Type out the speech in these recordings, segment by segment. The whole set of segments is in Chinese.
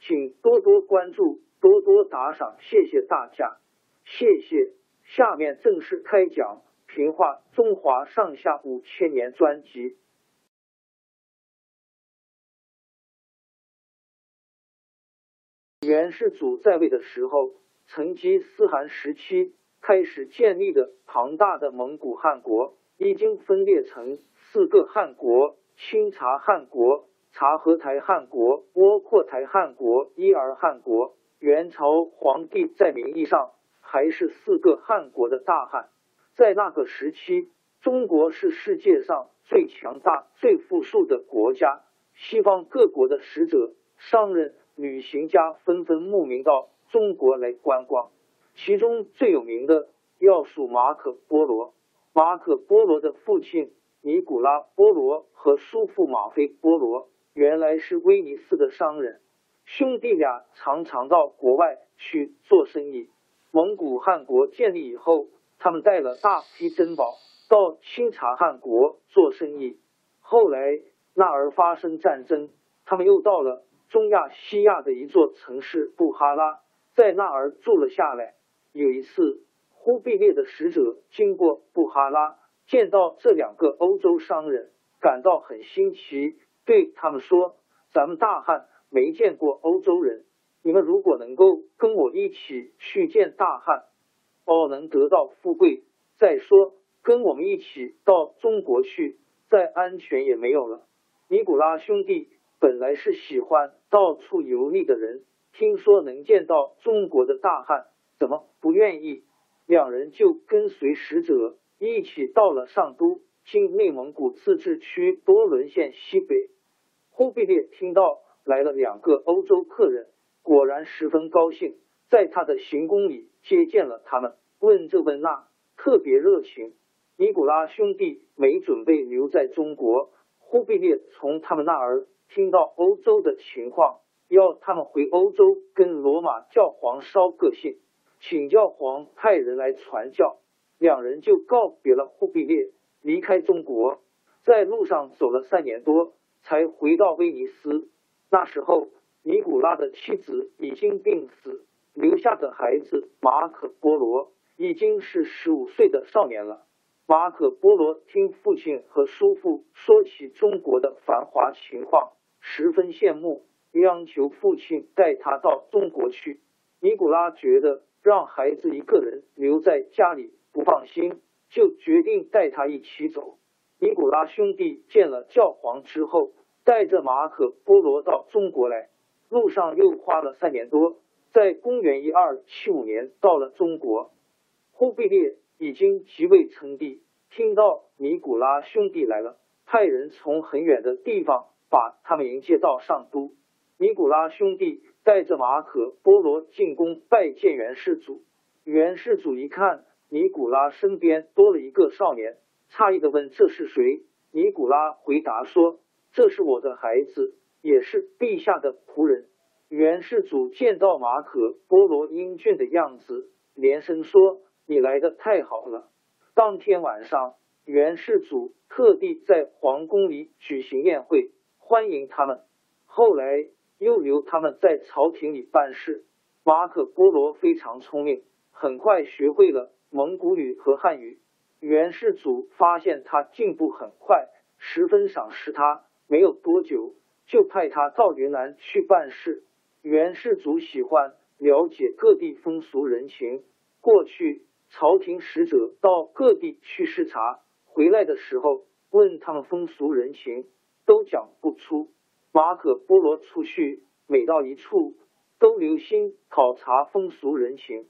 请多多关注，多多打赏，谢谢大家，谢谢。下面正式开讲《评话中华上下五千年》专辑。元世祖在位的时候，成吉思汗时期开始建立的庞大的蒙古汗国，已经分裂成四个汗国：清察汗国。察合台汗国、窝阔台汗国、伊尔汗国，元朝皇帝在名义上还是四个汗国的大汗。在那个时期，中国是世界上最强大、最富庶的国家。西方各国的使者、商人、旅行家纷纷慕名到中国来观光，其中最有名的要数马可·波罗。马可·波罗的父亲尼古拉·波罗和叔父马菲·波罗。原来是威尼斯的商人，兄弟俩常常到国外去做生意。蒙古汗国建立以后，他们带了大批珍宝到清察汗国做生意。后来那儿发生战争，他们又到了中亚西亚的一座城市布哈拉，在那儿住了下来。有一次，忽必烈的使者经过布哈拉，见到这两个欧洲商人，感到很新奇。对他们说：“咱们大汉没见过欧洲人，你们如果能够跟我一起去见大汉，哦，能得到富贵。再说，跟我们一起到中国去，再安全也没有了。”尼古拉兄弟本来是喜欢到处游历的人，听说能见到中国的大汉，怎么不愿意？两人就跟随使者一起到了上都。经内蒙古自治区多伦县西北，忽必烈听到来了两个欧洲客人，果然十分高兴，在他的行宫里接见了他们，问这问那，特别热情。尼古拉兄弟没准备留在中国，忽必烈从他们那儿听到欧洲的情况，要他们回欧洲跟罗马教皇捎个信，请教皇派人来传教。两人就告别了忽必烈。离开中国，在路上走了三年多，才回到威尼斯。那时候，尼古拉的妻子已经病死，留下的孩子马可·波罗已经是十五岁的少年了。马可·波罗听父亲和叔父说起中国的繁华情况，十分羡慕，央求父亲带他到中国去。尼古拉觉得让孩子一个人留在家里不放心。就决定带他一起走。尼古拉兄弟见了教皇之后，带着马可·波罗到中国来，路上又花了三年多，在公元一二七五年到了中国。忽必烈已经即位称帝，听到尼古拉兄弟来了，派人从很远的地方把他们迎接到上都。尼古拉兄弟带着马可·波罗进宫拜见元世祖。元世祖一看。尼古拉身边多了一个少年，诧异的问：“这是谁？”尼古拉回答说：“这是我的孩子，也是陛下的仆人。”元世祖见到马可波罗英俊的样子，连声说：“你来的太好了。”当天晚上，元世祖特地在皇宫里举行宴会，欢迎他们。后来又留他们在朝廷里办事。马可波罗非常聪明，很快学会了蒙古语和汉语。元世祖发现他进步很快，十分赏识他。没有多久，就派他到云南去办事。元世祖喜欢了解各地风俗人情。过去朝廷使者到各地去视察，回来的时候问他们风俗人情，都讲不出。马可波罗出去，每到一处都留心考察风俗人情。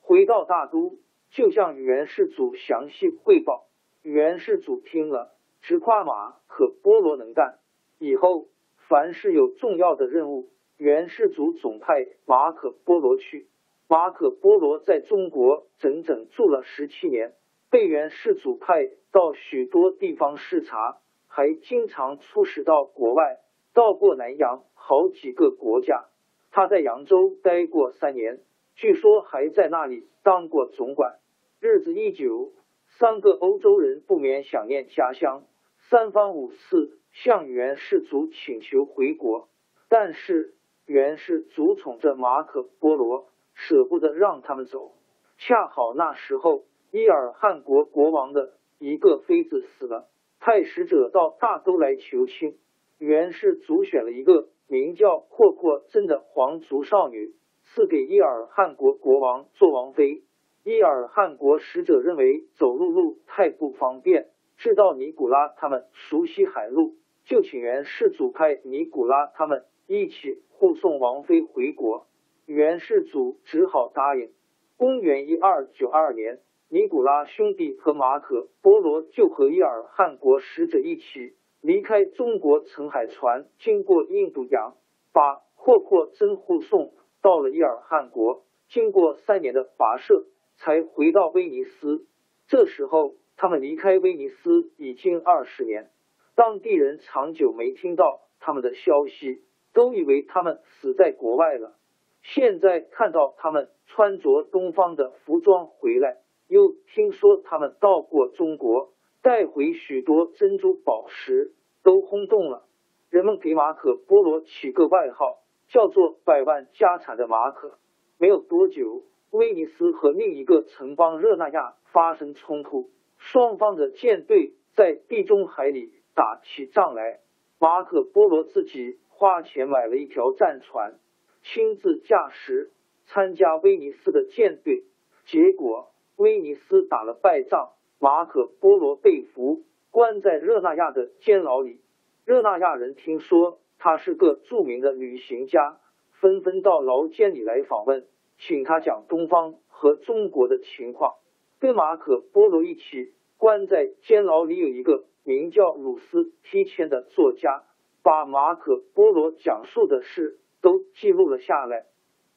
回到大都，就向元世祖详细汇报。元世祖听了，直夸马可波罗能干。以后凡是有重要的任务，元世祖总派马可波罗去。马可波罗在中国整整住了十七年，被元世祖派到许多地方视察，还经常出使到国外，到过南洋好几个国家。他在扬州待过三年，据说还在那里当过总管。日子一久，三个欧洲人不免想念家乡，三番五次。向元世祖请求回国，但是元世祖宠着马可波罗，舍不得让他们走。恰好那时候，伊尔汗国国王的一个妃子死了，派使者到大都来求亲。元世祖选了一个名叫阔阔真的皇族少女，赐给伊尔汗国国王做王妃。伊尔汗国使者认为走陆路太不方便，知道尼古拉他们熟悉海路。就请元世祖派尼古拉他们一起护送王妃回国，元世祖只好答应。公元一二九二年，尼古拉兄弟和马可波罗就和伊尔汗国使者一起离开中国，乘海船经过印度洋，把霍阔真护送到了伊尔汗国。经过三年的跋涉，才回到威尼斯。这时候，他们离开威尼斯已经二十年。当地人长久没听到他们的消息，都以为他们死在国外了。现在看到他们穿着东方的服装回来，又听说他们到过中国，带回许多珍珠宝石，都轰动了。人们给马可波罗起个外号，叫做“百万家产的马可”。没有多久，威尼斯和另一个城邦热那亚发生冲突，双方的舰队在地中海里。打起仗来，马可波罗自己花钱买了一条战船，亲自驾驶参加威尼斯的舰队。结果威尼斯打了败仗，马可波罗被俘，关在热那亚的监牢里。热那亚人听说他是个著名的旅行家，纷纷到牢监里来访问，请他讲东方和中国的情况。跟马可波罗一起关在监牢里有一个。名叫鲁斯提谦的作家，把马可波罗讲述的事都记录了下来，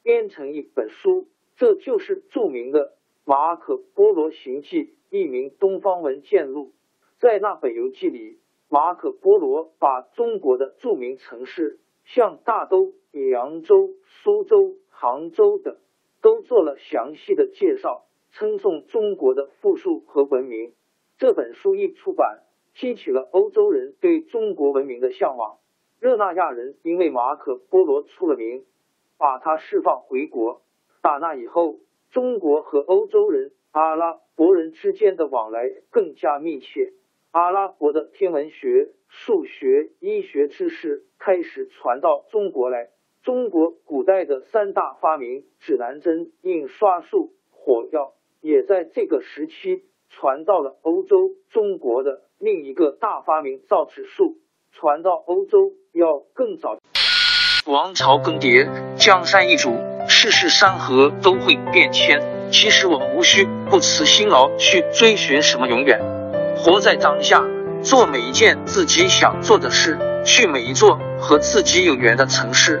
编成一本书，这就是著名的《马可波罗行记》，一名东方文件录。在那本游记里，马可波罗把中国的著名城市，像大都、扬州、苏州、杭州等，都做了详细的介绍，称颂中国的富庶和文明。这本书一出版。激起了欧洲人对中国文明的向往。热那亚人因为马可波罗出了名，把他释放回国。打那以后，中国和欧洲人、阿拉伯人之间的往来更加密切。阿拉伯的天文学、数学、医学知识开始传到中国来。中国古代的三大发明——指南针、印刷术、火药，也在这个时期传到了欧洲。中国的。另一个大发明造纸术传到欧洲要更早。王朝更迭，江山易主，世事山河都会变迁。其实我们无需不辞辛劳去追寻什么永远，活在当下，做每一件自己想做的事，去每一座和自己有缘的城市，